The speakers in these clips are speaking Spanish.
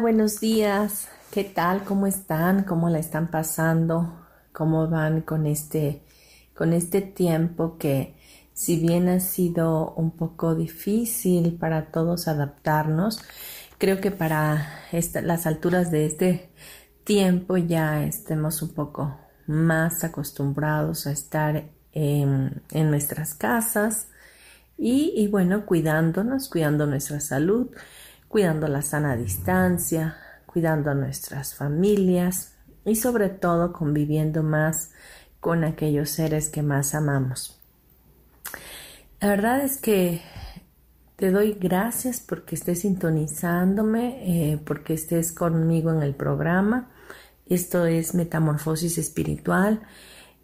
Buenos días. ¿Qué tal? ¿Cómo están? ¿Cómo la están pasando? ¿Cómo van con este con este tiempo que si bien ha sido un poco difícil para todos adaptarnos, creo que para las alturas de este tiempo ya estemos un poco más acostumbrados a estar en, nuestras casas y, y bueno, cuidándonos, cuidando nuestra salud cuidando la sana distancia, cuidando a nuestras familias y sobre todo conviviendo más con aquellos seres que más amamos. La verdad es que te doy gracias porque estés sintonizándome, eh, porque estés conmigo en el programa. Esto es Metamorfosis Espiritual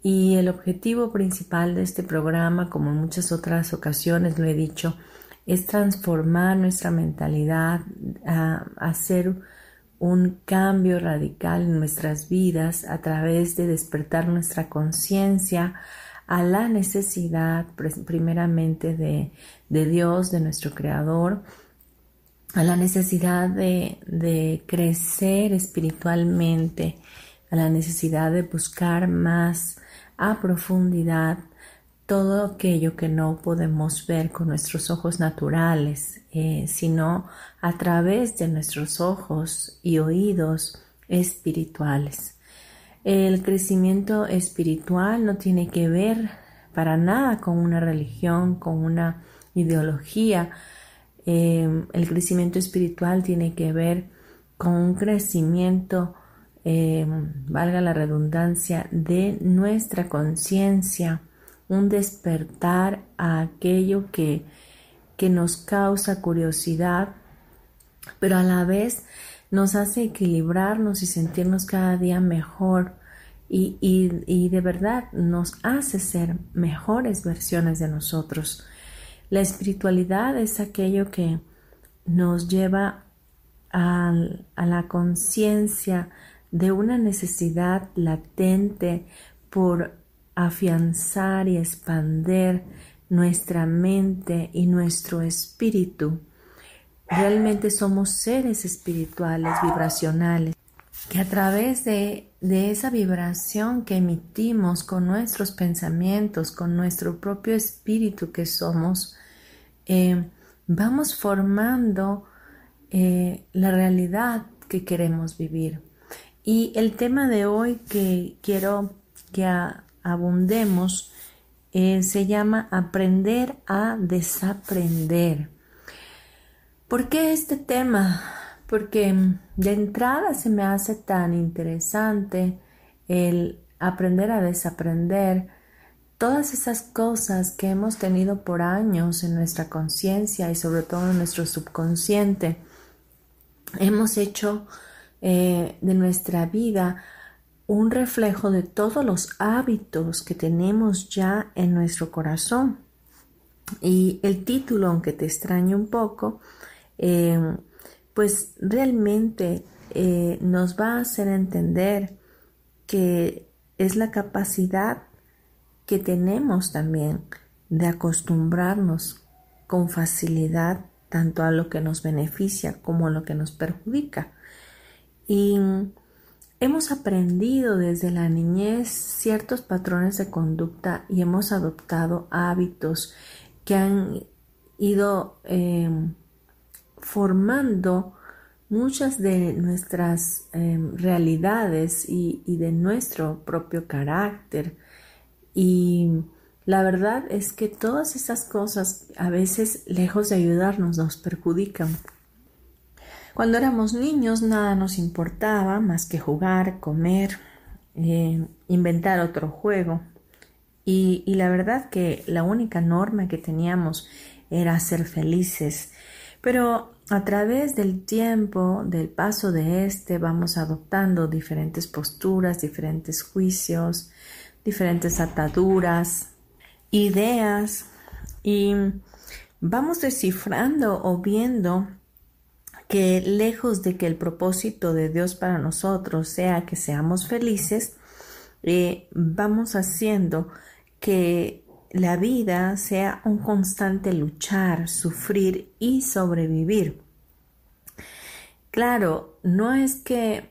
y el objetivo principal de este programa, como en muchas otras ocasiones lo he dicho, es transformar nuestra mentalidad, a, hacer un cambio radical en nuestras vidas a través de despertar nuestra conciencia a la necesidad primeramente de, Dios, de nuestro Creador, a la necesidad de, de crecer espiritualmente, a la necesidad de buscar más a profundidad todo aquello que no podemos ver con nuestros ojos naturales, eh, sino a través de nuestros ojos y oídos espirituales. El crecimiento espiritual no tiene que ver para nada con una religión, con una ideología. Eh, el crecimiento espiritual tiene que ver con un crecimiento, eh, valga la redundancia, de nuestra conciencia, un despertar a aquello que, que nos causa curiosidad, pero a la vez nos hace equilibrarnos y sentirnos cada día mejor y, y, de verdad nos hace ser mejores versiones de nosotros. La espiritualidad es aquello que nos lleva a la conciencia de una necesidad latente por afianzar y expander nuestra mente y nuestro espíritu. Realmente somos seres espirituales, vibracionales, que a través de, esa vibración que emitimos con nuestros pensamientos, con nuestro propio espíritu que somos, eh, vamos formando eh, la realidad que queremos vivir. Y el tema de hoy que quiero que abundemos eh, se llama aprender a desaprender. ¿Por qué este tema? Porque de entrada se me hace tan interesante el aprender a desaprender todas esas cosas que hemos tenido por años en nuestra conciencia y sobre todo en nuestro subconsciente. Hemos hecho eh, de nuestra vida un reflejo de todos los hábitos que tenemos ya en nuestro corazón. Y el título, aunque te extrañe un poco, eh, pues realmente eh, nos va a hacer entender que es la capacidad que tenemos también de acostumbrarnos con facilidad tanto a lo que nos beneficia como a lo que nos perjudica. Y Hemos aprendido desde la niñez ciertos patrones de conducta y hemos adoptado hábitos que han ido em, formando muchas de nuestras em, realidades y, y de nuestro propio carácter. Y la verdad es que todas esas cosas a veces, lejos de ayudarnos, nos perjudican. Cuando éramos niños nada nos importaba más que jugar, comer, eh, inventar otro juego. Y, y la verdad que la única norma que teníamos era ser felices. Pero a través del tiempo, del paso de este, vamos adoptando diferentes posturas, diferentes juicios, diferentes ataduras, ideas y vamos descifrando o viendo que lejos de que el propósito de Dios para nosotros sea que seamos felices, eh, vamos haciendo que la vida sea un constante luchar, sufrir y sobrevivir. Claro, no es que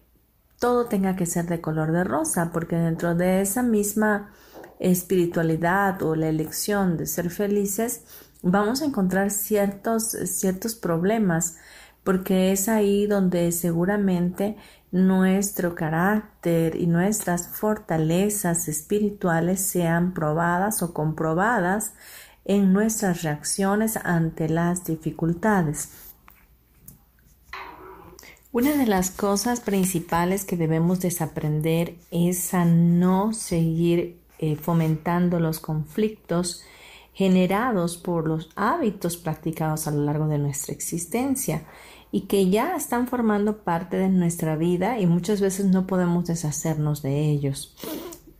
todo tenga que ser de color de rosa, porque dentro de esa misma espiritualidad o la elección de ser felices, vamos a encontrar ciertos, ciertos problemas, porque es ahí donde seguramente nuestro carácter y nuestras fortalezas espirituales sean probadas o comprobadas en nuestras reacciones ante las dificultades. Una de las cosas principales que debemos desaprender es a no seguir eh, fomentando los conflictos generados por los hábitos practicados a lo largo de nuestra existencia y que ya están formando parte de nuestra vida y muchas veces no podemos deshacernos de ellos.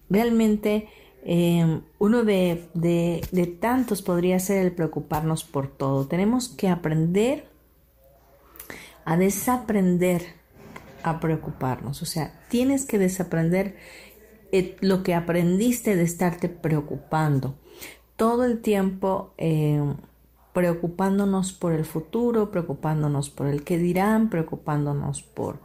Realmente eh, uno de, de tantos podría ser el preocuparnos por todo. Tenemos que aprender a desaprender a preocuparnos. O sea, tienes que desaprender eh, lo que aprendiste de estarte preocupando. Todo el tiempo eh, preocupándonos por el futuro, preocupándonos por el que dirán, preocupándonos por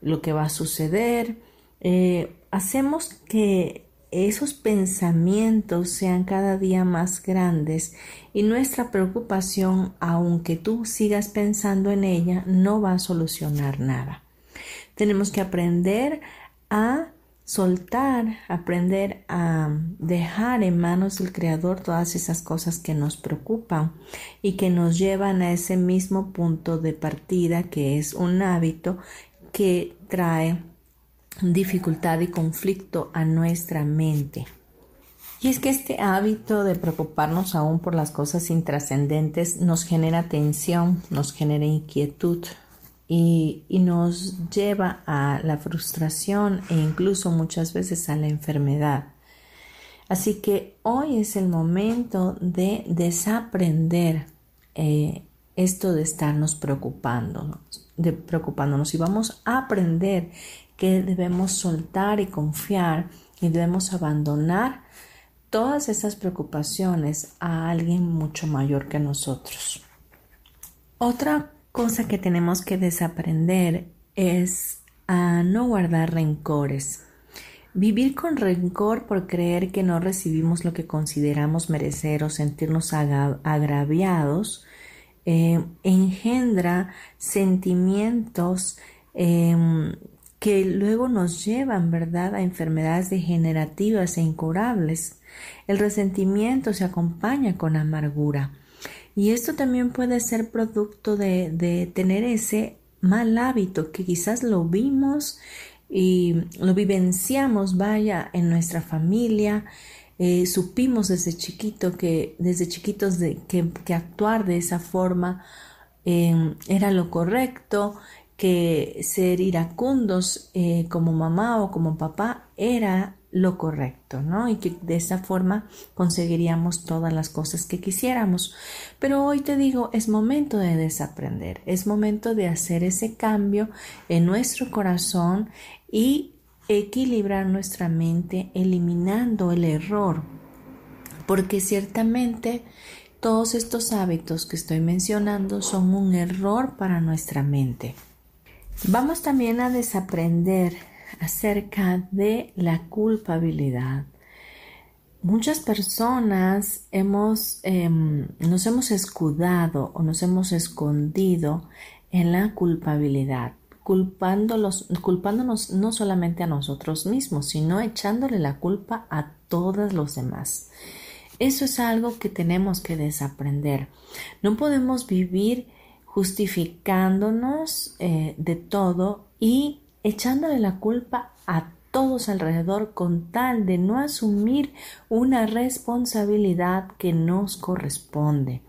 lo que va a suceder. Eh, hacemos que esos pensamientos sean cada día más grandes y nuestra preocupación, aunque tú sigas pensando en ella, no va a solucionar nada. Tenemos que aprender a soltar, aprender a dejar en manos del Creador todas esas cosas que nos preocupan y que nos llevan a ese mismo punto de partida que es un hábito que trae dificultad y conflicto a nuestra mente. Y es que este hábito de preocuparnos aún por las cosas intrascendentes nos genera tensión, nos genera inquietud y, nos lleva a la frustración e incluso muchas veces a la enfermedad. Así que hoy es el momento de desaprender eh, esto de estarnos preocupándonos, de preocupándonos y vamos a aprender que debemos soltar y confiar y debemos abandonar todas esas preocupaciones a alguien mucho mayor que nosotros. Otra cosa que tenemos que desaprender es a no guardar rencores. Vivir con rencor por creer que no recibimos lo que consideramos merecer o sentirnos agraviados eh, engendra sentimientos em, que luego nos llevan, ¿verdad?, a enfermedades degenerativas e incurables. El resentimiento se acompaña con amargura. Y esto también puede ser producto de, de tener ese mal hábito que quizás lo vimos y lo vivenciamos, vaya, en nuestra familia, eh, supimos desde chiquito que, desde chiquitos de, que, que actuar de esa forma eh, era lo correcto que ser iracundos eh, como mamá o como papá era lo correcto, ¿no? Y que de esa forma conseguiríamos todas las cosas que quisiéramos. Pero hoy te digo, es momento de desaprender, es momento de hacer ese cambio en nuestro corazón y equilibrar nuestra mente eliminando el error, porque ciertamente todos estos hábitos que estoy mencionando son un error para nuestra mente. Vamos también a desaprender acerca de la culpabilidad. Muchas personas hemos, em, nos hemos escudado o nos hemos escondido en la culpabilidad, culpándolos, culpándonos no solamente a nosotros mismos, sino echándole la culpa a todos los demás. Eso es algo que tenemos que desaprender. No podemos vivir justificándonos eh, de todo y echándole la culpa a todos alrededor con tal de no asumir una responsabilidad que nos corresponde.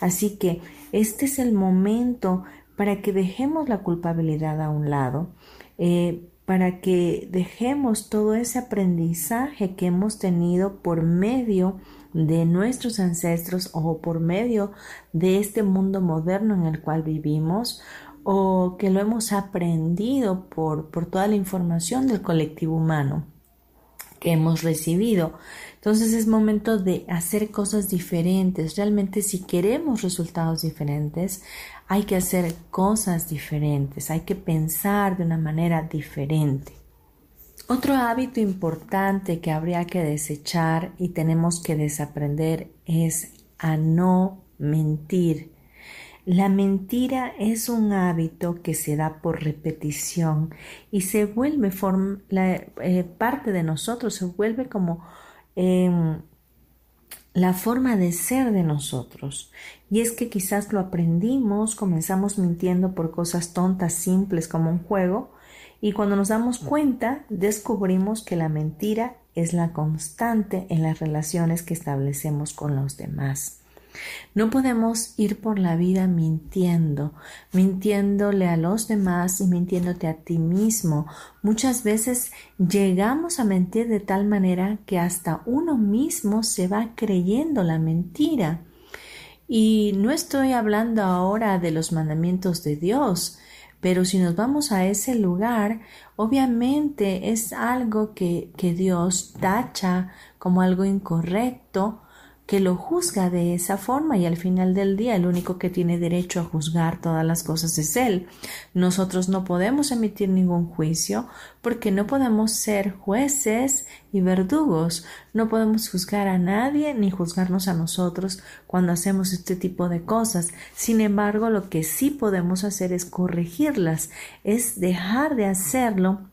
Así que este es el momento para que dejemos la culpabilidad a un lado, eh, para que dejemos todo ese aprendizaje que hemos tenido por medio de nuestros ancestros o por medio de este mundo moderno en el cual vivimos o que lo hemos aprendido por, por toda la información del colectivo humano que hemos recibido. Entonces es momento de hacer cosas diferentes. Realmente si queremos resultados diferentes, hay que hacer cosas diferentes, hay que pensar de una manera diferente. Otro hábito importante que habría que desechar y tenemos que desaprender es a no mentir. La mentira es un hábito que se da por repetición y se vuelve eh, parte de nosotros, se vuelve como em, la forma de ser de nosotros. Y es que quizás lo aprendimos, comenzamos mintiendo por cosas tontas, simples como un juego, y cuando nos damos cuenta descubrimos que la mentira es la constante en las relaciones que establecemos con los demás. No podemos ir por la vida mintiendo, mintiéndole a los demás y mintiéndote a ti mismo. Muchas veces llegamos a mentir de tal manera que hasta uno mismo se va creyendo la mentira. Y no estoy hablando ahora de los mandamientos de Dios, pero si nos vamos a ese lugar, obviamente es algo que, que Dios tacha como algo incorrecto, que lo juzga de esa forma y al final del día el único que tiene derecho a juzgar todas las cosas es Él. Nosotros no podemos emitir ningún juicio porque no podemos ser jueces y verdugos, no podemos juzgar a nadie ni juzgarnos a nosotros cuando hacemos este tipo de cosas. Sin embargo, lo que sí podemos hacer es corregirlas, es dejar de hacerlo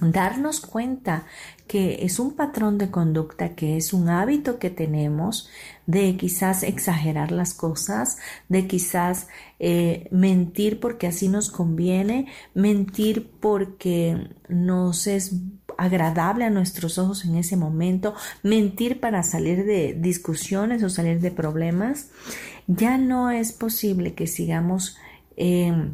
darnos cuenta que es un patrón de conducta, que es un hábito que tenemos de quizás exagerar las cosas, de quizás eh, mentir porque así nos conviene, mentir porque nos es agradable a nuestros ojos en ese momento, mentir para salir de discusiones o salir de problemas, ya no es posible que sigamos eh,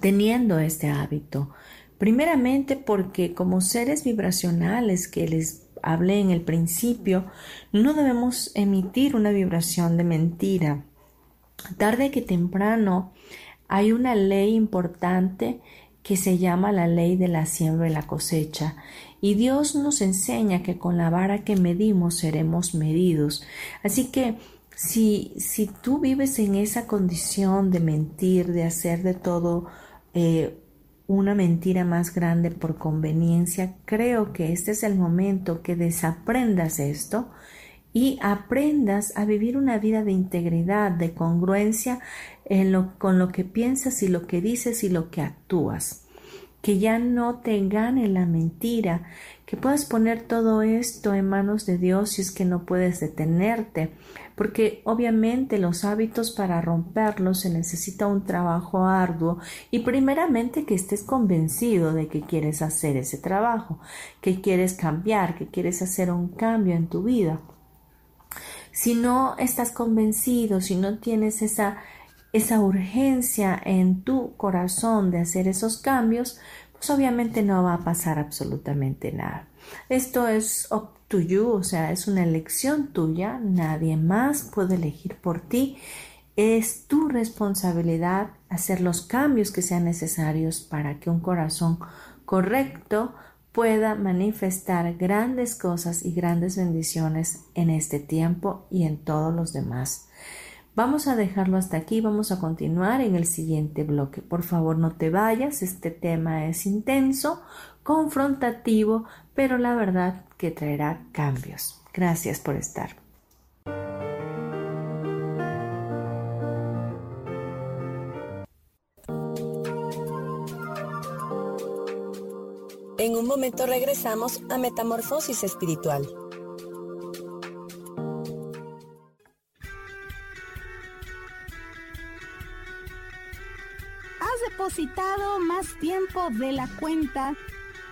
teniendo este hábito. Primeramente porque como seres vibracionales que les hablé en el principio, no debemos emitir una vibración de mentira. Tarde que temprano hay una ley importante que se llama la ley de la siembra y la cosecha. Y Dios nos enseña que con la vara que medimos seremos medidos. Así que si, si tú vives en esa condición de mentir, de hacer de todo eh, una mentira más grande por conveniencia, creo que este es el momento que desaprendas esto y aprendas a vivir una vida de integridad, de congruencia en lo, con lo que piensas y lo que dices y lo que actúas. Que ya no te gane la mentira, que puedas poner todo esto en manos de Dios si es que no puedes detenerte, porque obviamente los hábitos para romperlos se necesita un trabajo arduo y primeramente que estés convencido de que quieres hacer ese trabajo, que quieres cambiar, que quieres hacer un cambio en tu vida. Si no estás convencido, si no tienes esa esa urgencia en tu corazón de hacer esos cambios, pues obviamente no va a pasar absolutamente nada. Esto es to you, o sea, es una elección tuya, nadie más puede elegir por ti. Es tu responsabilidad hacer los cambios que sean necesarios para que un corazón correcto pueda manifestar grandes cosas y grandes bendiciones en este tiempo y en todos los demás. Vamos a dejarlo hasta aquí, vamos a continuar en el siguiente bloque. Por favor, no te vayas, este tema es intenso, confrontativo, pero la verdad que traerá cambios. Gracias por estar. En un momento regresamos a Metamorfosis Espiritual. Has depositado más tiempo de la cuenta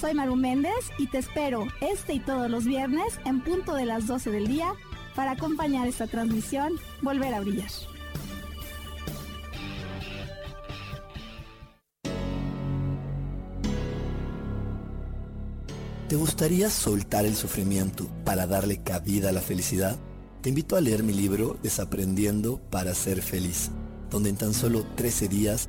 Soy Maru Méndez y te espero este y todos los viernes en punto de las 12 del día para acompañar esta transmisión Volver a Brillar. ¿Te gustaría soltar el sufrimiento para darle cabida a la felicidad? Te invito a leer mi libro Desaprendiendo para ser feliz, donde en tan solo 13 días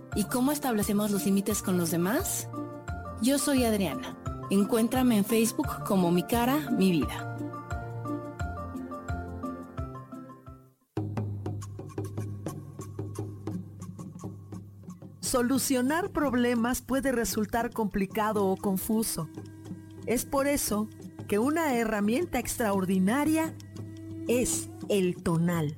y cómo establecemos los límites con los demás? Yo soy Adriana. Encuéntrame en Facebook como Mi Cara, Mi Vida. Solucionar problemas puede resultar complicado o confuso. Es por eso que una herramienta extraordinaria es el tonal.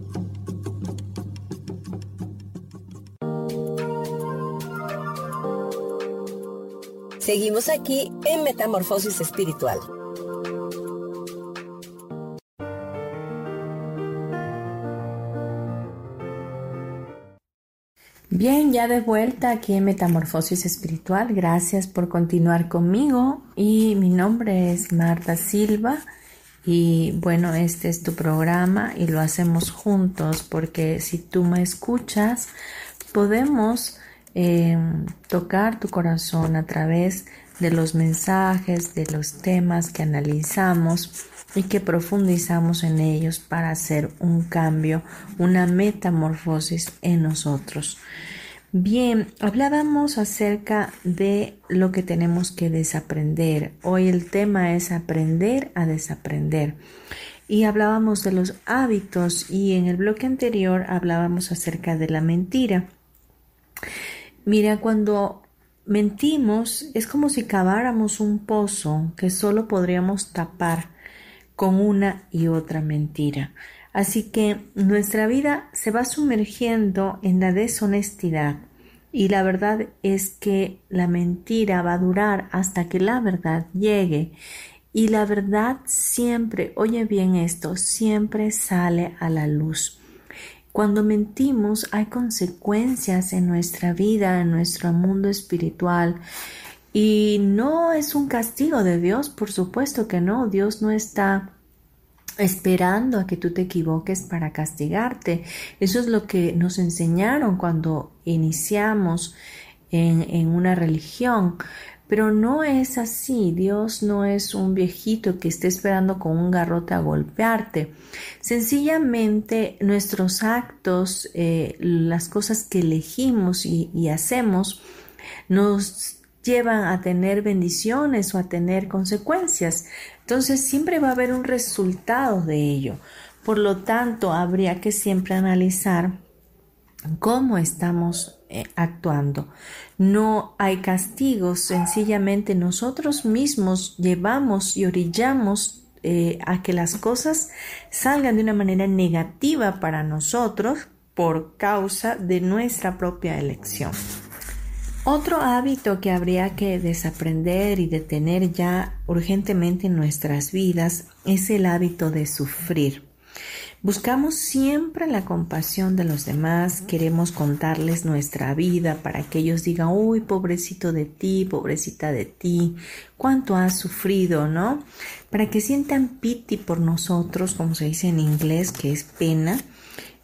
Seguimos aquí en Metamorfosis Espiritual. Bien, ya de vuelta aquí en Metamorfosis Espiritual. Gracias por continuar conmigo. Y mi nombre es Marta Silva. Y bueno, este es tu programa y lo hacemos juntos porque si tú me escuchas, podemos eh, tocar tu corazón a través de los mensajes, de los temas que analizamos y que profundizamos en ellos para hacer un cambio, una metamorfosis en nosotros. Bien, hablábamos acerca de lo que tenemos que desaprender. Hoy el tema es aprender a desaprender. Y hablábamos de los hábitos y en el bloque anterior hablábamos acerca de la mentira. Mira, cuando mentimos es como si caváramos un pozo que solo podríamos tapar con una y otra mentira. Así que nuestra vida se va sumergiendo en la deshonestidad y la verdad es que la mentira va a durar hasta que la verdad llegue y la verdad siempre, oye bien esto, siempre sale a la luz. Cuando mentimos hay consecuencias en nuestra vida, en nuestro mundo espiritual y no es un castigo de Dios, por supuesto que no. Dios no está esperando a que tú te equivoques para castigarte. Eso es lo que nos enseñaron cuando iniciamos en, en, una religión. Pero no es así. Dios no es un viejito que esté esperando con un garrote a golpearte. Sencillamente nuestros actos, eh, las cosas que elegimos y, hacemos, nos llevan a tener bendiciones o a tener consecuencias. Entonces siempre va a haber un resultado de ello. Por lo tanto, habría que siempre analizar cómo estamos eh, actuando. No hay castigos, sencillamente nosotros mismos llevamos y orillamos eh, a que las cosas salgan de una manera negativa para nosotros por causa de nuestra propia elección. Otro hábito que habría que desaprender y detener ya urgentemente en nuestras vidas es el hábito de sufrir. Buscamos siempre la compasión de los demás, queremos contarles nuestra vida para que ellos digan, uy, pobrecito de ti, pobrecita de ti, cuánto has sufrido, ¿no? Para que sientan pity por nosotros, como se dice en inglés, que es pena,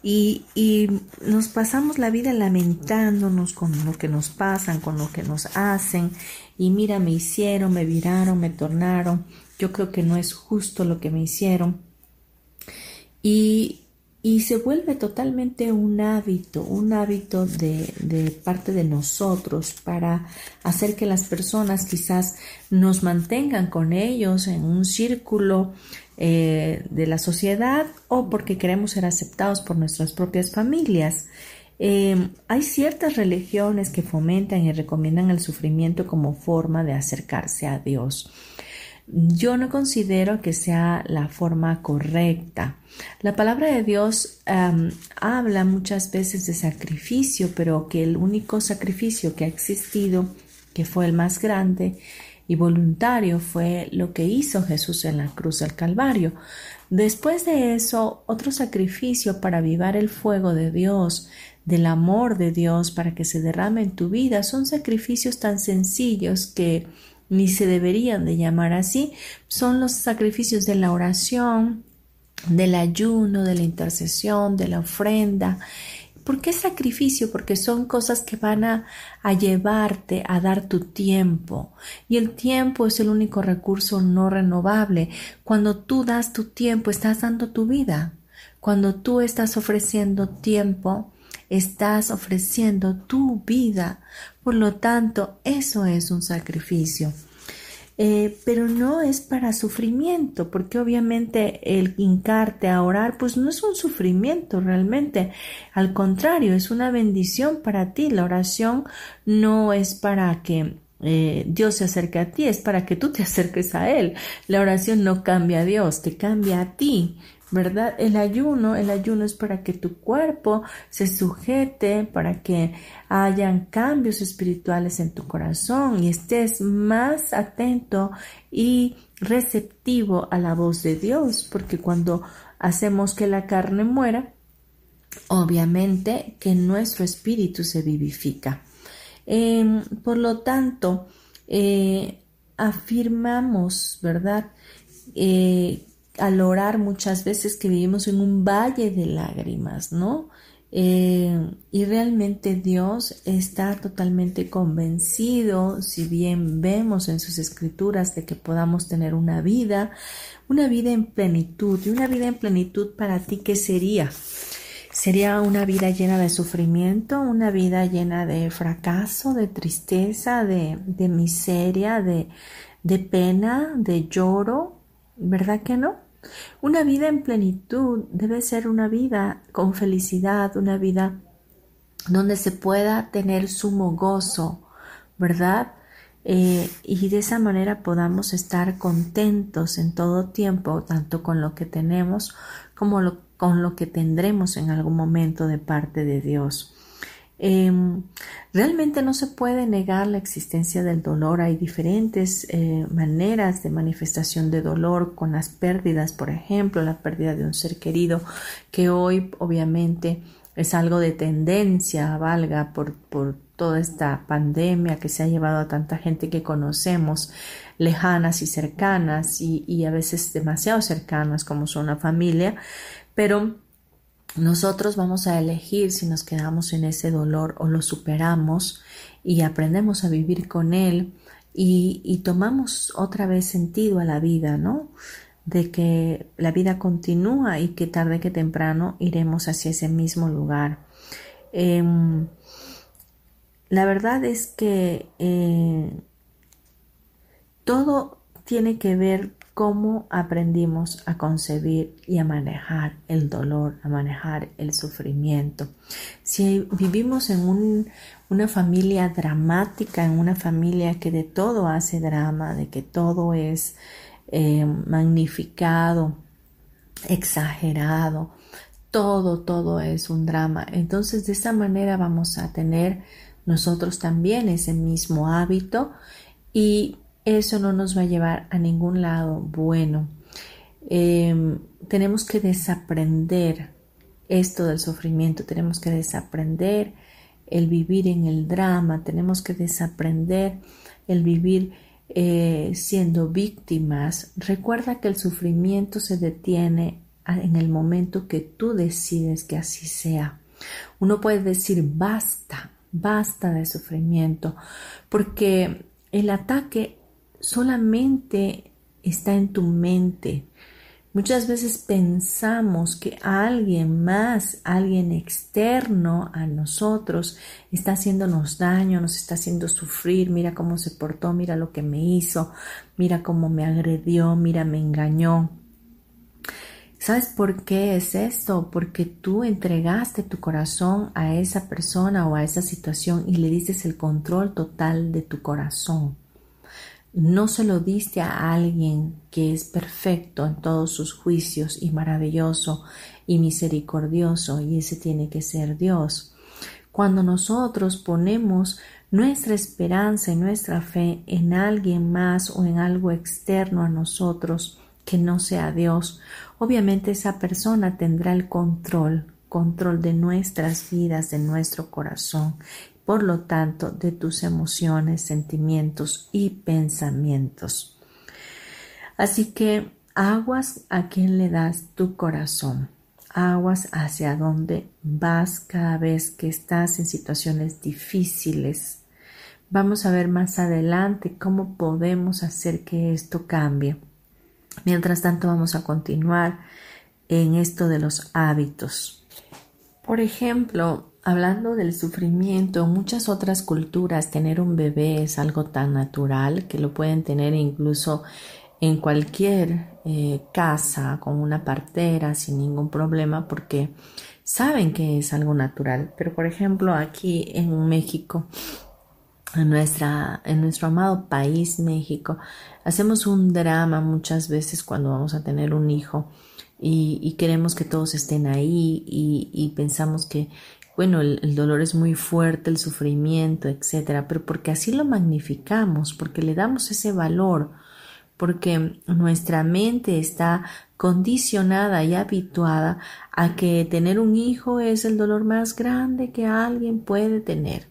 y, y, nos pasamos la vida lamentándonos con lo que nos pasan, con lo que nos hacen. Y mira, me hicieron, me viraron, me tornaron. Yo creo que no es justo lo que me hicieron. Y, se vuelve totalmente un hábito, un hábito de, parte de nosotros para hacer que las personas quizás nos mantengan con ellos en un círculo eh, de la sociedad o porque queremos ser aceptados por nuestras propias familias. Eh, hay ciertas religiones que fomentan y recomiendan el sufrimiento como forma de acercarse a Dios. Yo no considero que sea la forma correcta. La palabra de Dios habla muchas veces de sacrificio, pero que el único sacrificio que ha existido, que fue el más grande, y voluntario fue lo que hizo Jesús en la cruz del Calvario. Después de eso, otro sacrificio para avivar el fuego de Dios, del amor de Dios para que se derrame en tu vida, son sacrificios tan sencillos que ni se deberían de llamar así, son los sacrificios de la oración, del ayuno, de la intercesión, de la ofrenda ¿Por qué sacrificio? Porque son cosas que van a, llevarte a dar tu tiempo. Y el tiempo es el único recurso no renovable. Cuando tú das tu tiempo, estás dando tu vida. Cuando tú estás ofreciendo tiempo, estás ofreciendo tu vida. Por lo tanto, eso es un sacrificio. Eh, pero no es para sufrimiento, porque obviamente el hincarte a orar, pues no es un sufrimiento realmente, al contrario, es una bendición para ti. La oración no es para que eh, Dios se acerque a ti, es para que tú te acerques a Él. La oración no cambia a Dios, te cambia a ti. ¿Verdad? El ayuno, el ayuno es para que tu cuerpo se sujete, para que hayan cambios espirituales en tu corazón y estés más atento y receptivo a la voz de Dios, porque cuando hacemos que la carne muera, obviamente que nuestro espíritu se vivifica. Em, por lo tanto, eh, afirmamos, ¿verdad? Eh, al orar muchas veces que vivimos en un valle de lágrimas, ¿no? Eh, y realmente Dios está totalmente convencido, si bien vemos en sus escrituras de que podamos tener una vida, una vida en plenitud. Y una vida en plenitud para ti, ¿qué sería? Sería una vida llena de sufrimiento, una vida llena de fracaso, de tristeza, de, de miseria, de, de pena, de lloro, ¿verdad que no? Una vida en plenitud debe ser una vida con felicidad, una vida donde se pueda tener sumo gozo, ¿verdad? Eh, y de esa manera podamos estar contentos en todo tiempo, tanto con lo que tenemos como con lo que tendremos en algún momento de parte de Dios. Em, realmente no se puede negar la existencia del dolor. Hay diferentes eh, maneras de manifestación de dolor con las pérdidas, por ejemplo, la pérdida de un ser querido, que hoy obviamente es algo de tendencia, valga, por, por toda esta pandemia que se ha llevado a tanta gente que conocemos, lejanas y cercanas, y, y a veces demasiado cercanas como son una familia, pero nosotros vamos a elegir si nos quedamos en ese dolor o lo superamos y aprendemos a vivir con él y, tomamos otra vez sentido a la vida, ¿no? De que la vida continúa y que tarde que temprano iremos hacia ese mismo lugar. Em, la verdad es que eh, todo tiene que ver cómo aprendimos a concebir y a manejar el dolor, a manejar el sufrimiento. Si vivimos en una familia dramática, en una familia que de todo hace drama, de que todo es eh, magnificado, exagerado, todo, todo es un drama. Entonces de esta manera vamos a tener nosotros también ese mismo hábito y eso no nos va a llevar a ningún lado bueno. Em, tenemos que desaprender esto del sufrimiento, tenemos que desaprender el vivir en el drama, tenemos que desaprender el vivir eh, siendo víctimas. Recuerda que el sufrimiento se detiene en el momento que tú decides que así sea. Uno puede decir basta, basta de sufrimiento, porque el ataque solamente está en tu mente. Muchas veces pensamos que alguien más, alguien externo a nosotros, está haciéndonos daño, nos está haciendo sufrir, mira cómo se portó, mira lo que me hizo, mira cómo me agredió, mira me engañó. ¿Sabes por qué es esto? Porque tú entregaste tu corazón a esa persona o a esa situación y le dices el control total de tu corazón. No se lo diste a alguien que es perfecto en todos sus juicios y maravilloso y misericordioso y ese tiene que ser Dios. Cuando nosotros ponemos nuestra esperanza y nuestra fe en alguien más o en algo externo a nosotros que no sea Dios, obviamente esa persona tendrá el control, control de nuestras vidas, de nuestro corazón por lo tanto, de tus emociones, sentimientos y pensamientos. Así que aguas a quien le das tu corazón, aguas hacia dónde vas cada vez que estás en situaciones difíciles. Vamos a ver más adelante cómo podemos hacer que esto cambie. Mientras tanto, vamos a continuar en esto de los hábitos. Por ejemplo, Hablando del sufrimiento, en muchas otras culturas tener un bebé es algo tan natural que lo pueden tener incluso en cualquier eh, casa con una partera sin ningún problema porque saben que es algo natural. Pero por ejemplo aquí en México, en, nuestra, en nuestro amado país México, hacemos un drama muchas veces cuando vamos a tener un hijo y, queremos que todos estén ahí y pensamos que bueno, el, dolor es muy fuerte, el sufrimiento, etcétera, pero porque así lo magnificamos, porque le damos ese valor, porque nuestra mente está condicionada y habituada a que tener un hijo es el dolor más grande que alguien puede tener.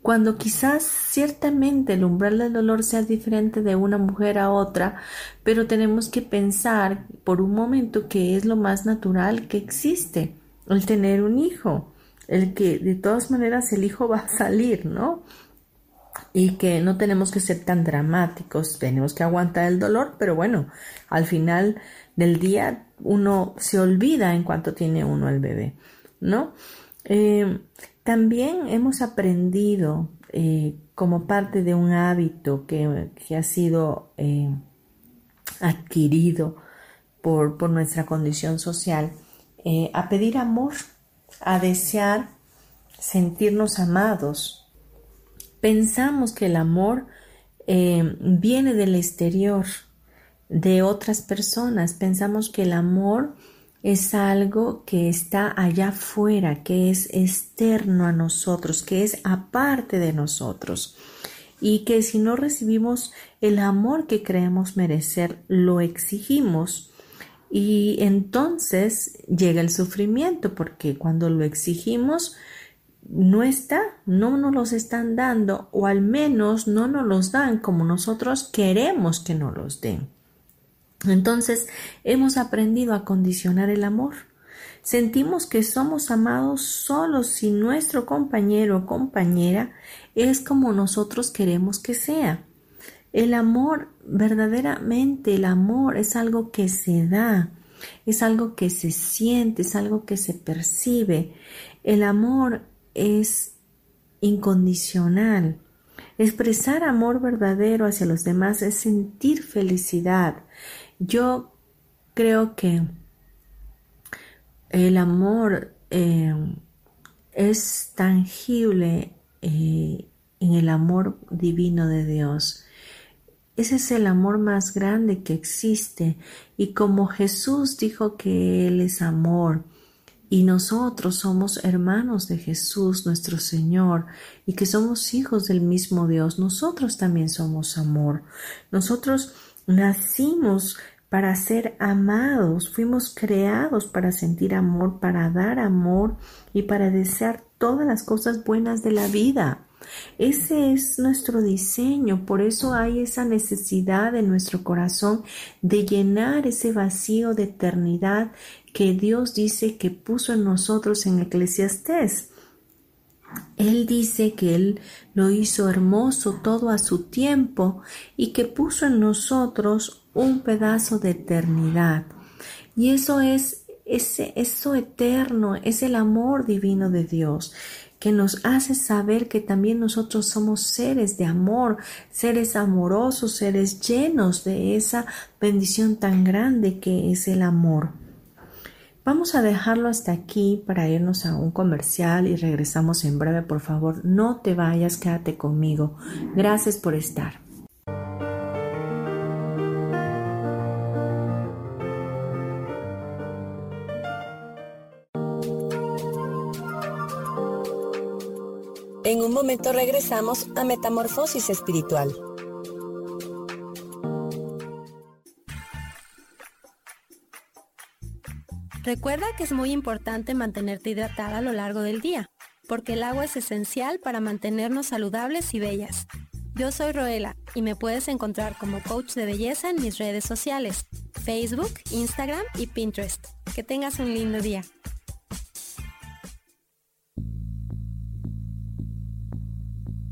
Cuando quizás ciertamente el umbral del dolor sea diferente de una mujer a otra, pero tenemos que pensar por un momento que es lo más natural que existe, el tener un hijo el que de todas maneras el hijo va a salir, ¿no? Y que no tenemos que ser tan dramáticos, tenemos que aguantar el dolor, pero bueno, al final del día uno se olvida en cuanto tiene uno el bebé, ¿no? Eh, también hemos aprendido eh, como parte de un hábito que, ha sido eh, adquirido por, por, nuestra condición social a pedir amor a desear sentirnos amados. Pensamos que el amor eh, viene del exterior, de otras personas. Pensamos que el amor es algo que está allá afuera, que es externo a nosotros, que es aparte de nosotros. Y que si no recibimos el amor que creemos merecer, lo exigimos y entonces llega el sufrimiento porque cuando lo exigimos no está, no nos los están dando o al menos no nos los dan como nosotros queremos que nos los den. Entonces hemos aprendido a condicionar el amor. Sentimos que somos amados solo si nuestro compañero o compañera es como nosotros queremos que sea. El amor, verdaderamente el amor es algo que se da, es algo que se siente, es algo que se percibe. El amor es incondicional. Expresar amor verdadero hacia los demás es sentir felicidad. Yo creo que el amor eh, es tangible eh, en el amor divino de Dios. Ese es el amor más grande que existe y como Jesús dijo que Él es amor y nosotros somos hermanos de Jesús nuestro Señor y que somos hijos del mismo Dios, nosotros también somos amor. Nosotros nacimos para ser amados, fuimos creados para sentir amor, para dar amor y para desear todas las cosas buenas de la vida. Ese es nuestro diseño, por eso hay esa necesidad en nuestro corazón de llenar ese vacío de eternidad que Dios dice que puso en nosotros en Eclesiastés. Él dice que Él lo hizo hermoso todo a su tiempo y que puso en nosotros un pedazo de eternidad. Y eso es ese, eso eterno, es el amor divino de Dios que nos hace saber que también nosotros somos seres de amor, seres amorosos, seres llenos de esa bendición tan grande que es el amor. Vamos a dejarlo hasta aquí para irnos a un comercial y regresamos en breve. Por favor, no te vayas, quédate conmigo. Gracias por estar. Regresamos a Metamorfosis Espiritual. Recuerda que es muy importante mantenerte hidratada a lo largo del día, porque el agua es esencial para mantenernos saludables y bellas. Yo soy Roela y me puedes encontrar como coach de belleza en mis redes sociales, Facebook, Instagram y Pinterest. Que tengas un lindo día.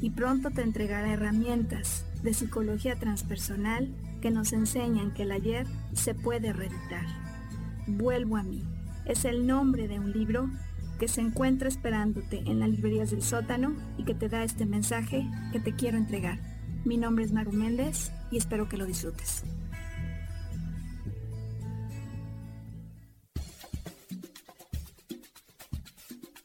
y pronto te entregará herramientas de psicología transpersonal que nos enseñan que el ayer se puede reeditar. Vuelvo a mí. Es el nombre de un libro que se encuentra esperándote en las librerías del sótano y que te da este mensaje que te quiero entregar. Mi nombre es Maru Méndez y espero que lo disfrutes.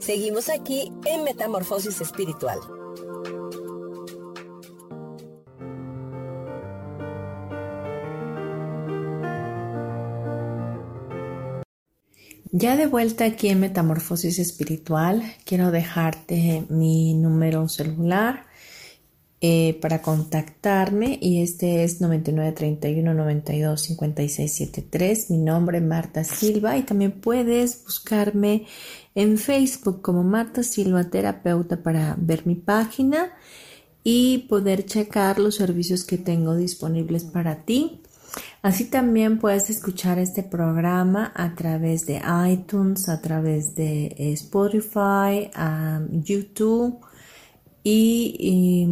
Seguimos aquí en Metamorfosis Espiritual. Ya de vuelta aquí en Metamorfosis Espiritual, quiero dejarte mi número celular eh, para contactarme y este es 9931 92 Mi nombre es Marta Silva y también puedes buscarme en Facebook como Marta Silva Terapeuta para ver mi página y poder checar los servicios que tengo disponibles para ti. Así también puedes escuchar este programa a través de iTunes, a través de Spotify, YouTube y,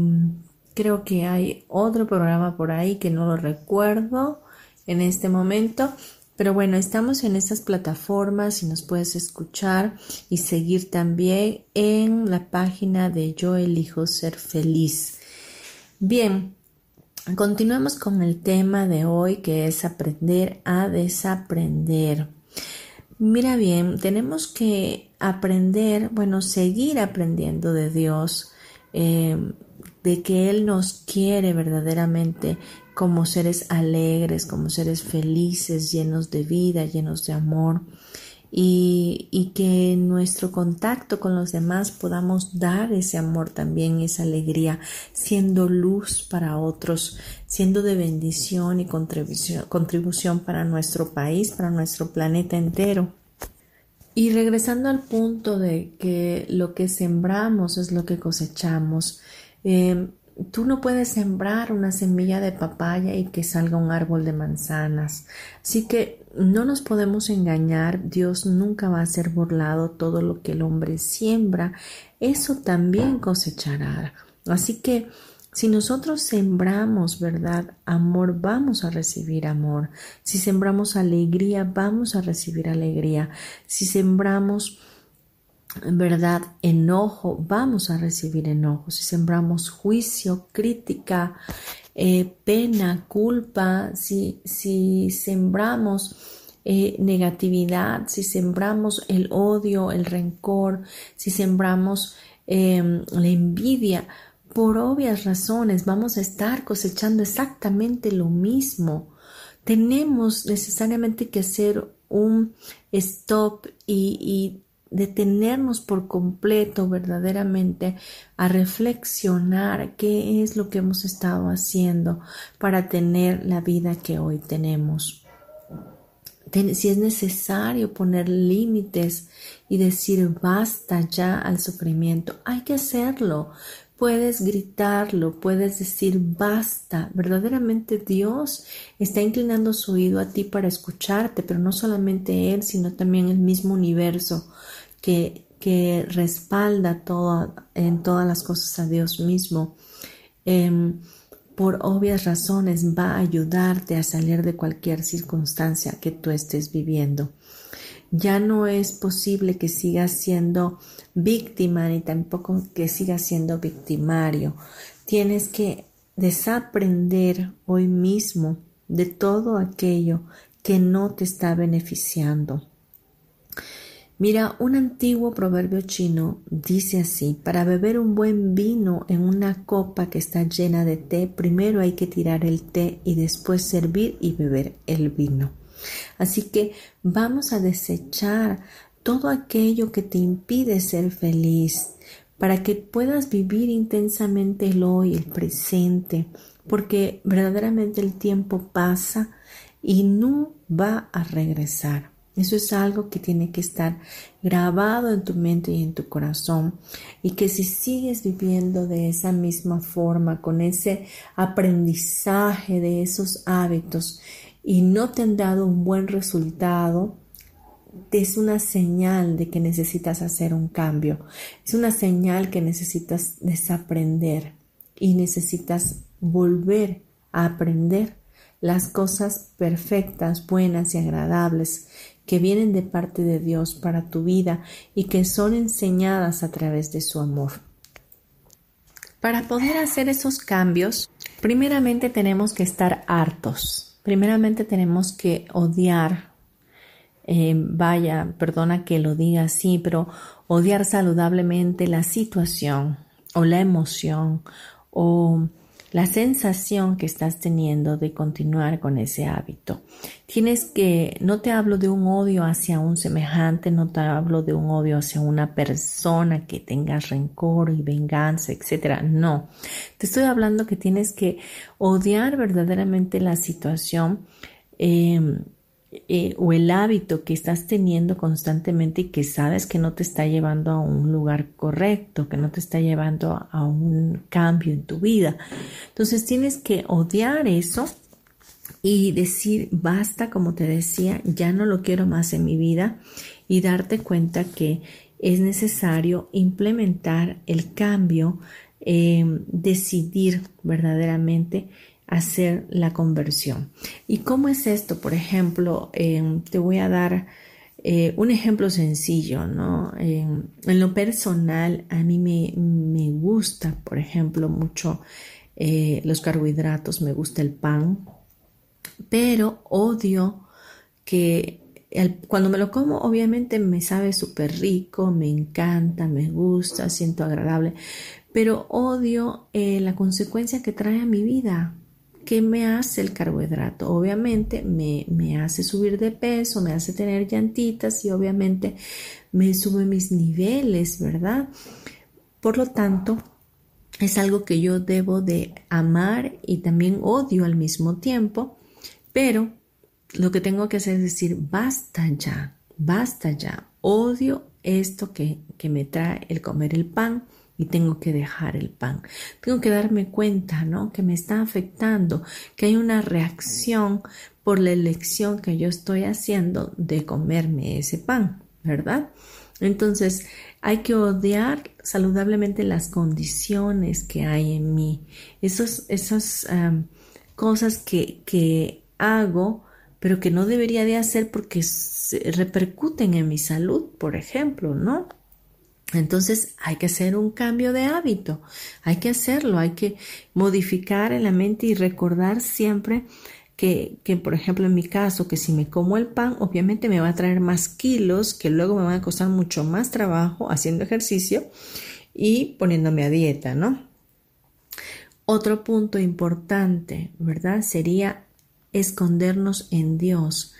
creo que hay otro programa por ahí que no lo recuerdo en este momento. Pero bueno, estamos en estas plataformas y nos puedes escuchar y seguir también en la página de Yo elijo ser feliz. Bien, continuemos con el tema de hoy que es aprender a desaprender. Mira bien, tenemos que aprender, bueno, seguir aprendiendo de Dios, eh, de que Él nos quiere verdaderamente como seres alegres, como seres felices, llenos de vida, llenos de amor. Y, y, que en nuestro contacto con los demás podamos dar ese amor también, esa alegría, siendo luz para otros, siendo de bendición y contribución, contribución para nuestro país, para nuestro planeta entero. Y regresando al punto de que lo que sembramos es lo que cosechamos, eh, tú no puedes sembrar una semilla de papaya y que salga un árbol de manzanas. Así que no nos podemos engañar, Dios nunca va a ser burlado, todo lo que el hombre siembra, eso también cosechará. Así que si nosotros sembramos, ¿verdad? Amor, vamos a recibir amor. Si sembramos alegría, vamos a recibir alegría. Si sembramos verdad, enojo, vamos a recibir enojo. Si sembramos juicio, crítica, eh, pena, culpa, si, si sembramos eh, negatividad, si sembramos el odio, el rencor, si sembramos em, la envidia, por obvias razones vamos a estar cosechando exactamente lo mismo. Tenemos necesariamente que hacer un stop y detenernos por completo verdaderamente a reflexionar qué es lo que hemos estado haciendo para tener la vida que hoy tenemos. Si es necesario poner límites y decir basta ya al sufrimiento, hay que hacerlo. Puedes gritarlo, puedes decir basta. Verdaderamente Dios está inclinando su oído a ti para escucharte, pero no solamente Él, sino también el mismo universo que, respalda en todas las cosas a Dios mismo, em, por obvias razones va a ayudarte a salir de cualquier circunstancia que tú estés viviendo. Ya no es posible que sigas siendo víctima ni tampoco que sigas siendo victimario. Tienes que desaprender hoy mismo de todo aquello que no te está beneficiando. Mira, un antiguo proverbio chino dice así, para beber un buen vino en una copa que está llena de té, primero hay que tirar el té y después servir y beber el vino. Así que vamos a desechar todo aquello que te impide ser feliz para que puedas vivir intensamente el hoy, el presente, porque verdaderamente el tiempo pasa y no va a regresar. Eso es algo que tiene que estar grabado en tu mente y en tu corazón. Y que si sigues viviendo de esa misma forma, con ese aprendizaje de esos hábitos y no te han dado un buen resultado, es una señal de que necesitas hacer un cambio. Es una señal que necesitas desaprender y necesitas volver a aprender las cosas perfectas, buenas y agradables que vienen de parte de Dios para tu vida y que son enseñadas a través de su amor. Para poder hacer esos cambios, primeramente tenemos que estar hartos. Primeramente tenemos que odiar, eh, vaya, perdona que lo diga así, pero odiar saludablemente la situación o la emoción o la sensación que estás teniendo de continuar con ese hábito. Tienes que, no te hablo de un odio hacia un semejante, no te hablo de un odio hacia una persona que tengas rencor y venganza, etcétera. No, te estoy hablando que tienes que odiar verdaderamente la situación. Eh, eh, o el hábito que estás teniendo constantemente y que sabes que no te está llevando a un lugar correcto, que no te está llevando a un cambio en tu vida. Entonces tienes que odiar eso y decir, basta, como te decía, ya no lo quiero más en mi vida y darte cuenta que es necesario implementar el cambio, eh, decidir verdaderamente hacer la conversión. ¿Y cómo es esto? Por ejemplo, eh, te voy a dar eh, un ejemplo sencillo, ¿no? en lo personal, a mí me, me gusta, por ejemplo, mucho los carbohidratos, me gusta el pan, pero odio que cuando me lo como, obviamente me sabe súper rico, me encanta, me gusta, siento agradable, pero odio eh, la consecuencia que trae a mi vida. ¿Qué me hace el carbohidrato? Obviamente me, me hace subir de peso, me hace tener llantitas y obviamente me sube mis niveles, ¿verdad? Por lo tanto, es algo que yo debo de amar y también odio al mismo tiempo, pero lo que tengo que hacer es decir, basta ya, basta ya, odio esto que, que me trae el comer el pan y tengo que dejar el pan. Tengo que darme cuenta, ¿no? Que me está afectando, que hay una reacción por la elección que yo estoy haciendo de comerme ese pan, ¿verdad? Entonces, hay que odiar saludablemente las condiciones que hay en mí, esas, esas cosas que, que hago pero que no debería de hacer porque repercuten en mi salud, por ejemplo, ¿no? Entonces hay que hacer un cambio de hábito, hay que hacerlo, hay que modificar en la mente y recordar siempre que, que, por ejemplo, en mi caso, que si me como el pan, obviamente me va a traer más kilos que luego me van a costar mucho más trabajo haciendo ejercicio y poniéndome a dieta, ¿no? Otro punto importante, ¿verdad? Sería escondernos en Dios.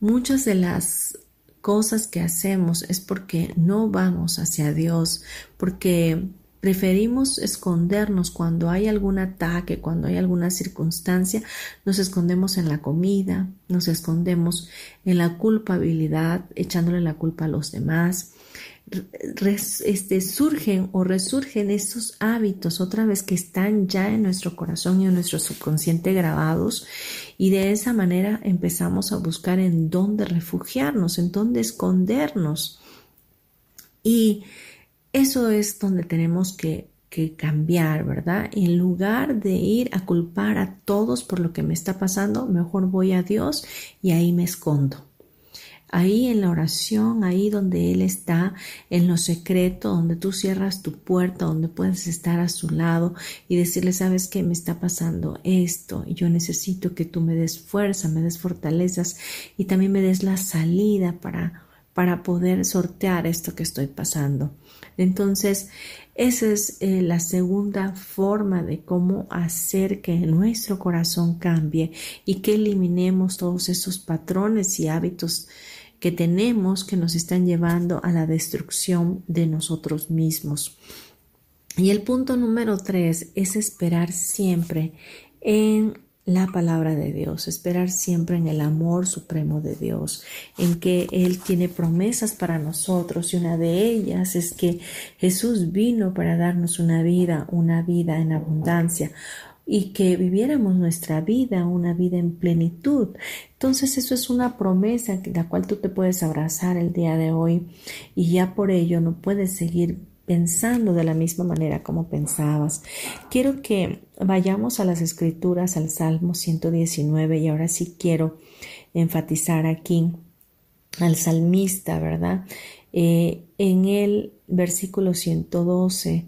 Muchas de las cosas que hacemos es porque no vamos hacia Dios, porque preferimos escondernos cuando hay algún ataque, cuando hay alguna circunstancia, nos escondemos en la comida, nos escondemos en la culpabilidad, echándole la culpa a los demás, este, surgen o resurgen estos hábitos otra vez que están ya en nuestro corazón y en nuestro subconsciente grabados y de esa manera empezamos a buscar en dónde refugiarnos, en dónde escondernos. Y eso es donde tenemos que, que cambiar, ¿verdad? En lugar de ir a culpar a todos por lo que me está pasando, mejor voy a Dios y ahí me escondo ahí en la oración, ahí donde Él está, en lo secreto, donde tú cierras tu puerta, donde puedes estar a su lado y decirle, sabes qué me está pasando esto, y yo necesito que tú me des fuerza, me des fortalezas y también me des la salida para para poder sortear esto que estoy pasando. Entonces, esa es eh, la segunda forma de cómo hacer que nuestro corazón cambie y que eliminemos todos esos patrones y hábitos que tenemos que nos están llevando a la destrucción de nosotros mismos. Y el punto número tres es esperar siempre en la palabra de Dios, esperar siempre en el amor supremo de Dios, en que Él tiene promesas para nosotros y una de ellas es que Jesús vino para darnos una vida, una vida en abundancia, y que viviéramos nuestra vida, una vida en plenitud. Entonces eso es una promesa la cual tú te puedes abrazar el día de hoy y ya por ello no puedes seguir pensando de la misma manera como pensabas. Quiero que vayamos a las escrituras, al Salmo 119 y ahora sí quiero enfatizar aquí al salmista, ¿verdad? Eh, en el versículo 112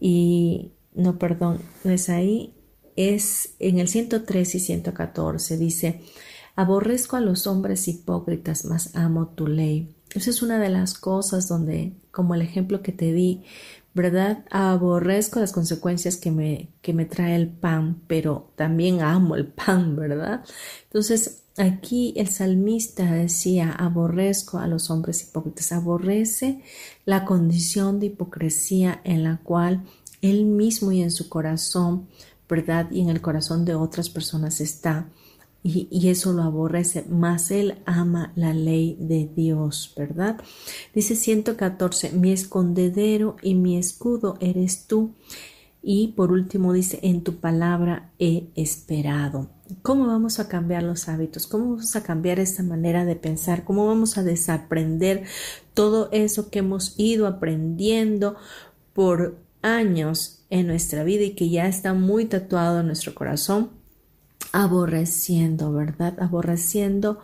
y no, perdón, es ahí, es en el 103 y 114, dice, aborrezco a los hombres hipócritas, mas amo tu ley. Esa es una de las cosas donde, como el ejemplo que te di, ¿verdad? Aborrezco las consecuencias que me, que me trae el pan, pero también amo el pan, ¿verdad? Entonces, aquí el salmista decía, aborrezco a los hombres hipócritas, aborrece la condición de hipocresía en la cual él mismo y en su corazón ¿verdad? Y en el corazón de otras personas está. Y, eso lo aborrece, mas él ama la ley de Dios, ¿verdad? Dice 114, mi escondedero y mi escudo eres tú. Y por último dice, en tu palabra he esperado. ¿Cómo vamos a cambiar los hábitos? ¿Cómo vamos a cambiar esta manera de pensar? ¿Cómo vamos a desaprender todo eso que hemos ido aprendiendo por años en nuestra vida y que ya está muy tatuado en nuestro corazón? Aborreciendo, ¿verdad? Aborreciendo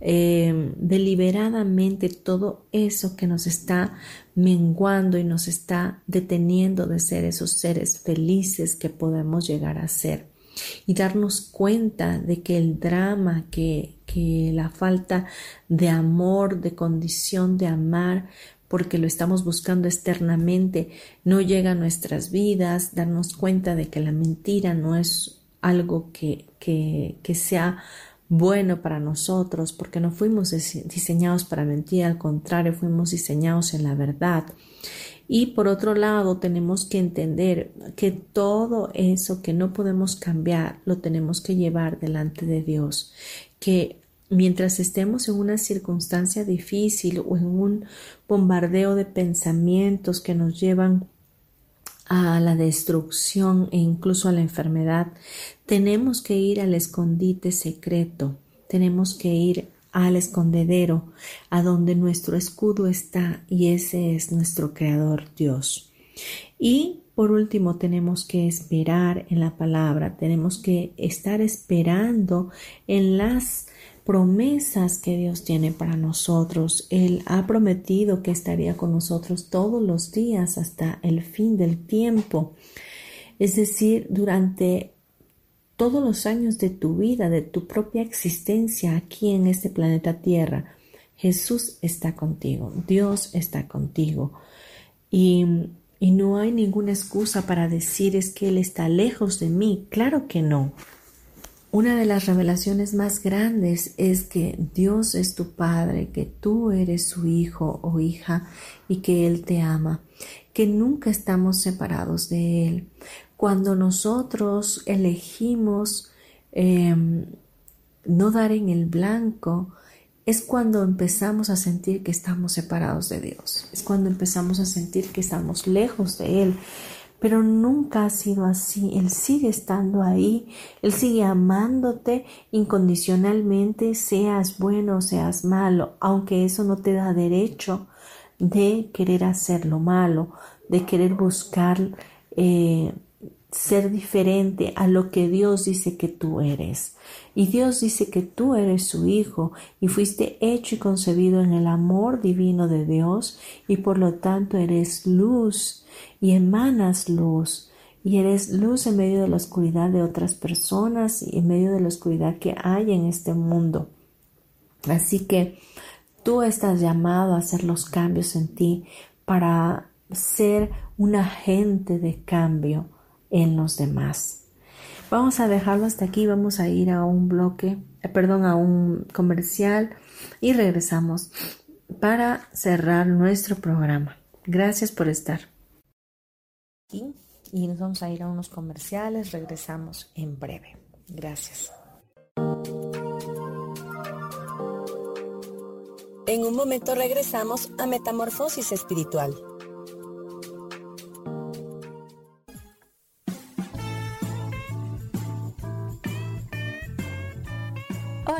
eh, deliberadamente todo eso que nos está menguando y nos está deteniendo de ser esos seres felices que podemos llegar a ser y darnos cuenta de que el drama, que, que la falta de amor, de condición de amar, porque lo estamos buscando externamente, no llega a nuestras vidas, darnos cuenta de que la mentira no es algo que, que, sea bueno para nosotros, porque no fuimos diseñados para mentir, al contrario, fuimos diseñados en la verdad. Y por otro lado, tenemos que entender que todo eso que no podemos cambiar, lo tenemos que llevar delante de Dios, que mientras estemos en una circunstancia difícil o en un bombardeo de pensamientos que nos llevan a la destrucción e incluso a la enfermedad, tenemos que ir al escondite secreto, tenemos que ir al escondedero, a donde nuestro escudo está, y ese es nuestro Creador Dios. Y por último, tenemos que esperar en la palabra, tenemos que estar esperando en las promesas que Dios tiene para nosotros. Él ha prometido que estaría con nosotros todos los días hasta el fin del tiempo. Es decir, durante todos los años de tu vida, de tu propia existencia aquí en este planeta Tierra, Jesús está contigo, Dios está contigo. Y, y no hay ninguna excusa para decir es que Él está lejos de mí. Claro que no. Una de las revelaciones más grandes es que Dios es tu Padre, que tú eres su hijo o hija y que Él te ama, que nunca estamos separados de Él. Cuando nosotros elegimos em, no dar en el blanco, es cuando empezamos a sentir que estamos separados de Dios, es cuando empezamos a sentir que estamos lejos de Él pero nunca ha sido así. Él sigue estando ahí, Él sigue amándote incondicionalmente, seas bueno o seas malo, aunque eso no te da derecho de querer hacer lo malo, de querer buscar eh, ser diferente a lo que Dios dice que tú eres. Y Dios dice que tú eres su Hijo y fuiste hecho y concebido en el amor divino de Dios y por lo tanto eres luz y emanas luz y eres luz en medio de la oscuridad de otras personas y en medio de la oscuridad que hay en este mundo. Así que tú estás llamado a hacer los cambios en ti para ser un agente de cambio en los demás. Vamos a dejarlo hasta aquí, vamos a ir a un bloque, eh, perdón, a un comercial y regresamos para cerrar nuestro programa. Gracias por estar. Y nos vamos a ir a unos comerciales, regresamos en breve. Gracias. En un momento regresamos a Metamorfosis Espiritual.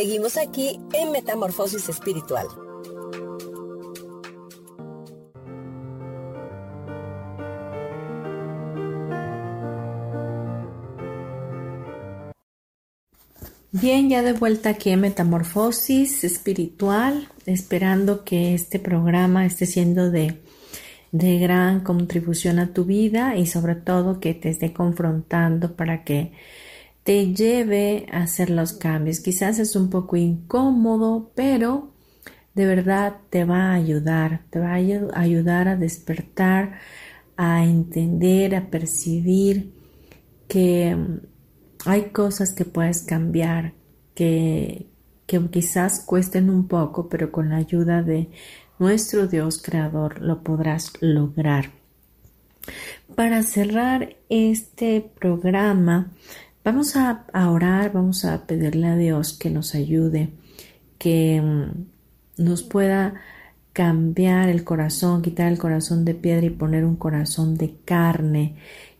Seguimos aquí en Metamorfosis Espiritual. Bien, ya de vuelta aquí en Metamorfosis Espiritual, esperando que este programa esté siendo de, de gran contribución a tu vida y sobre todo que te esté confrontando para que te lleve a hacer los cambios. Quizás es un poco incómodo, pero de verdad te va a ayudar, te va a ayudar a despertar, a entender, a percibir que mm, hay cosas que puedes cambiar, que, que quizás cuesten un poco, pero con la ayuda de nuestro Dios Creador lo podrás lograr. Para cerrar este programa, Vamos a, orar, vamos a pedirle a Dios que nos ayude, que mm, nos pueda cambiar el corazón, quitar el corazón de piedra y poner un corazón de carne,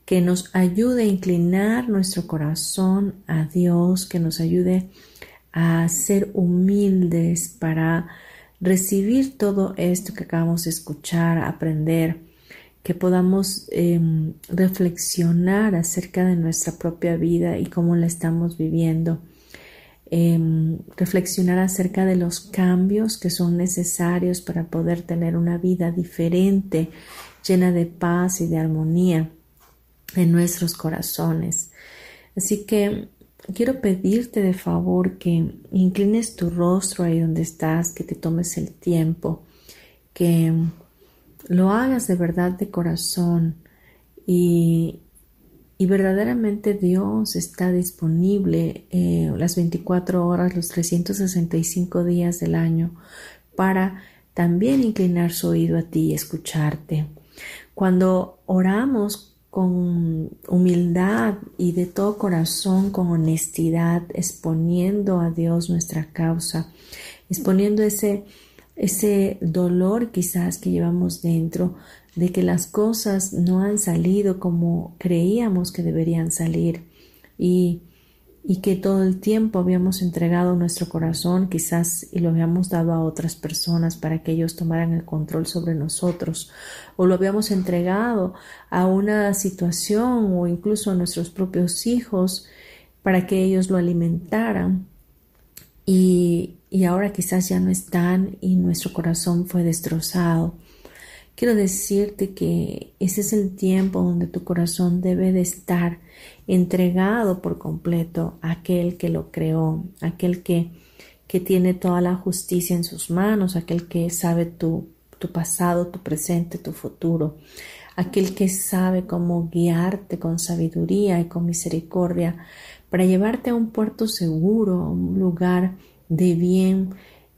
que nos ayude a inclinar nuestro corazón a Dios, que nos ayude a ser humildes para recibir todo esto que acabamos de escuchar, aprender que podamos em, reflexionar acerca de nuestra propia vida y cómo la estamos viviendo, em, reflexionar acerca de los cambios que son necesarios para poder tener una vida diferente, llena de paz y de armonía en nuestros corazones. Así que quiero pedirte de favor que inclines tu rostro ahí donde estás, que te tomes el tiempo, que lo hagas de verdad de corazón y, verdaderamente Dios está disponible eh, las 24 horas, los 365 días del año para también inclinar su oído a ti y escucharte. Cuando oramos con humildad y de todo corazón, con honestidad, exponiendo a Dios nuestra causa, exponiendo ese ese dolor quizás que llevamos dentro de que las cosas no han salido como creíamos que deberían salir. Y, y que todo el tiempo habíamos entregado nuestro corazón quizás y lo habíamos dado a otras personas para que ellos tomaran el control sobre nosotros. O lo habíamos entregado a una situación o incluso a nuestros propios hijos para que ellos lo alimentaran y, ahora quizás ya no están y nuestro corazón fue destrozado. Quiero decirte que ese es el tiempo donde tu corazón debe de estar entregado por completo a aquel que lo creó, aquel que, que tiene toda la justicia en sus manos, aquel que sabe tu, tu pasado, tu presente, tu futuro, aquel que sabe cómo guiarte con sabiduría y con misericordia para llevarte a un puerto seguro, a un lugar de bien.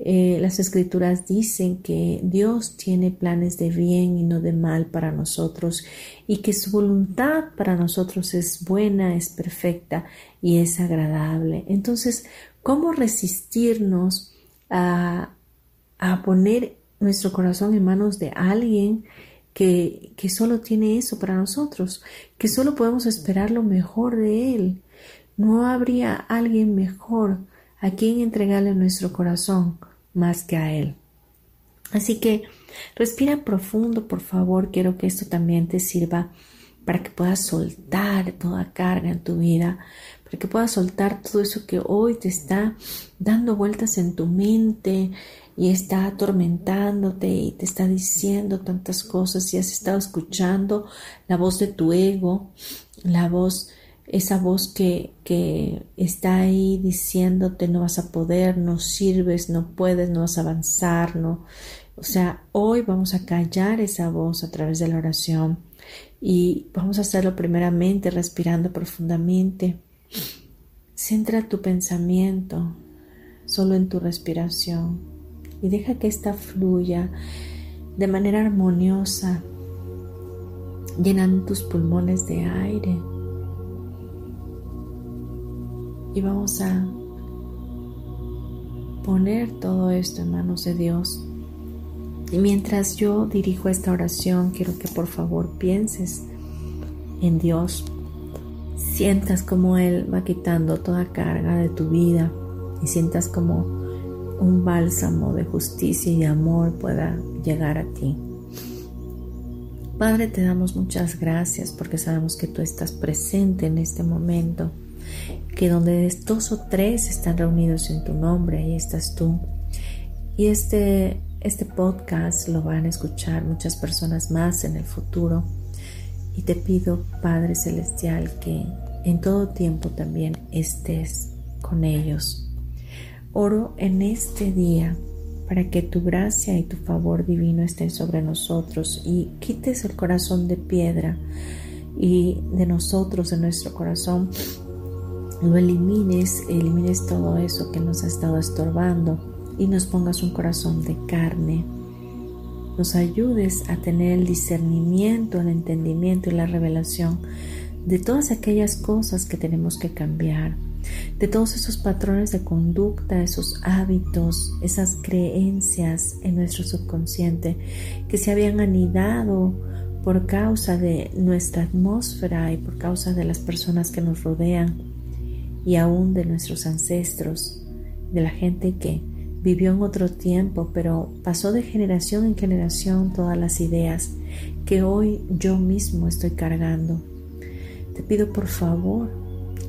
Eh, las escrituras dicen que Dios tiene planes de bien y no de mal para nosotros y que su voluntad para nosotros es buena, es perfecta y es agradable. Entonces, ¿cómo resistirnos a, a poner nuestro corazón en manos de alguien que, que solo tiene eso para nosotros, que solo podemos esperar lo mejor de Él? No habría alguien mejor a quien entregarle nuestro corazón más que a Él. Así que respira profundo, por favor. Quiero que esto también te sirva para que puedas soltar toda carga en tu vida, para que puedas soltar todo eso que hoy te está dando vueltas en tu mente y está atormentándote y te está diciendo tantas cosas y has estado escuchando la voz de tu ego, la voz esa voz que, que está ahí diciéndote no vas a poder, no sirves, no puedes, no vas a avanzar, no. O sea, hoy vamos a callar esa voz a través de la oración y vamos a hacerlo primeramente respirando profundamente. Centra tu pensamiento solo en tu respiración y deja que ésta fluya de manera armoniosa, llenando tus pulmones de aire. Y vamos a poner todo esto en manos de Dios. Y mientras yo dirijo esta oración, quiero que por favor pienses en Dios. Sientas como Él va quitando toda carga de tu vida y sientas como un bálsamo de justicia y de amor pueda llegar a ti. Padre, te damos muchas gracias porque sabemos que tú estás presente en este momento, que donde dos o tres están reunidos en tu nombre, ahí estás tú. Y este, este podcast lo van a escuchar muchas personas más en el futuro. Y te pido, Padre Celestial, que en todo tiempo también estés con ellos. Oro en este día para que tu gracia y tu favor divino estén sobre nosotros y quites el corazón de piedra y de nosotros, de nuestro corazón, lo elimines, elimines todo eso que nos ha estado estorbando y nos pongas un corazón de carne. Nos ayudes a tener el discernimiento, el entendimiento y la revelación de todas aquellas cosas que tenemos que cambiar de todos esos patrones de conducta, esos hábitos, esas creencias en nuestro subconsciente que se habían anidado por causa de nuestra atmósfera y por causa de las personas que nos rodean y aún de nuestros ancestros, de la gente que vivió en otro tiempo, pero pasó de generación en generación todas las ideas que hoy yo mismo estoy cargando. Te pido por favor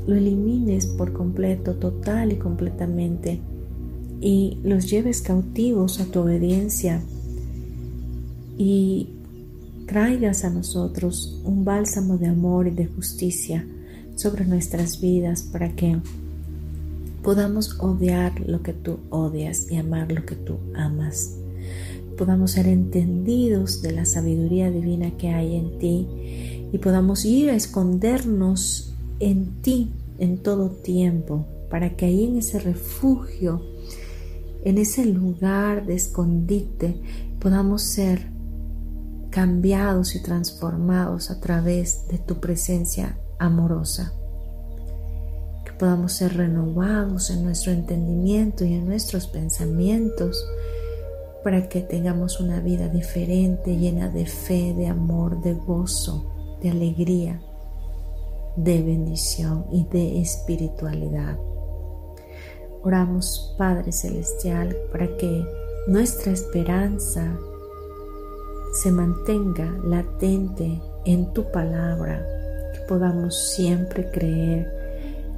lo elimines por completo, total y completamente, y los lleves cautivos a tu obediencia y traigas a nosotros un bálsamo de amor y de justicia sobre nuestras vidas para que podamos odiar lo que tú odias y amar lo que tú amas. Podamos ser entendidos de la sabiduría divina que hay en ti y podamos ir a escondernos en ti en todo tiempo, para que ahí en ese refugio, en ese lugar de escondite, podamos ser cambiados y transformados a través de tu presencia amorosa. Que podamos ser renovados en nuestro entendimiento y en nuestros pensamientos para que tengamos una vida diferente, llena de fe, de amor, de gozo, de alegría de bendición y de espiritualidad. Oramos, Padre Celestial, para que nuestra esperanza se mantenga latente en tu palabra, podamos siempre creer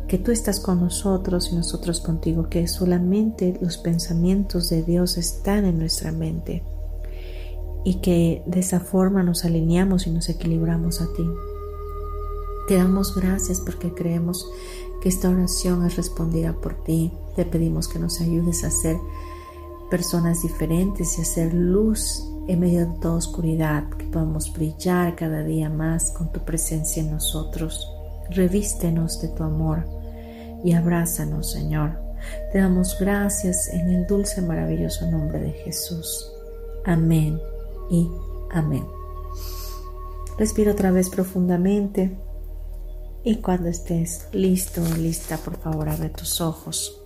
que tú estás con nosotros y nosotros contigo, que solamente los pensamientos de Dios están en nuestra mente y que de esa forma nos alineamos y nos equilibramos a ti. Te damos gracias porque creemos que esta oración es respondida por ti. Te pedimos que nos ayudes a ser personas diferentes y a ser luz en medio de toda oscuridad, que podamos brillar cada día más con tu presencia en nosotros. Revístenos de tu amor y abrázanos, Señor. Te damos gracias en el dulce, maravilloso nombre de Jesús. Amén y amén. Respira otra vez profundamente. Y cuando estés listo lista, por favor, abre tus ojos.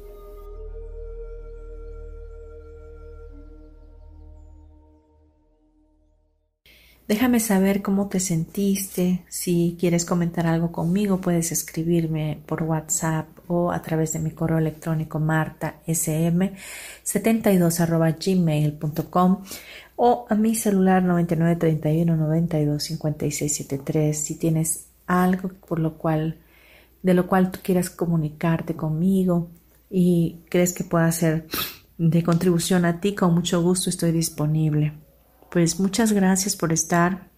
Déjame saber cómo te sentiste. Si quieres comentar algo conmigo, puedes escribirme por WhatsApp o a través de mi correo electrónico martasm72 o a mi celular 9931 92 Si tienes algo por lo cual, de lo cual tú quieras comunicarte conmigo y crees que pueda ser de contribución a ti, con mucho gusto estoy disponible. Pues muchas gracias por estar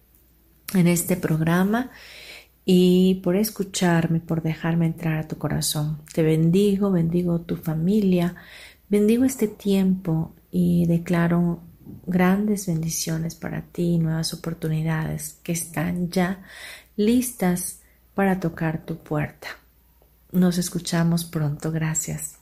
en este programa y por escucharme, por dejarme entrar a tu corazón. Te bendigo, bendigo tu familia, bendigo este tiempo y declaro grandes bendiciones para ti, nuevas oportunidades que están ya listas para tocar tu puerta. Nos escuchamos pronto, gracias.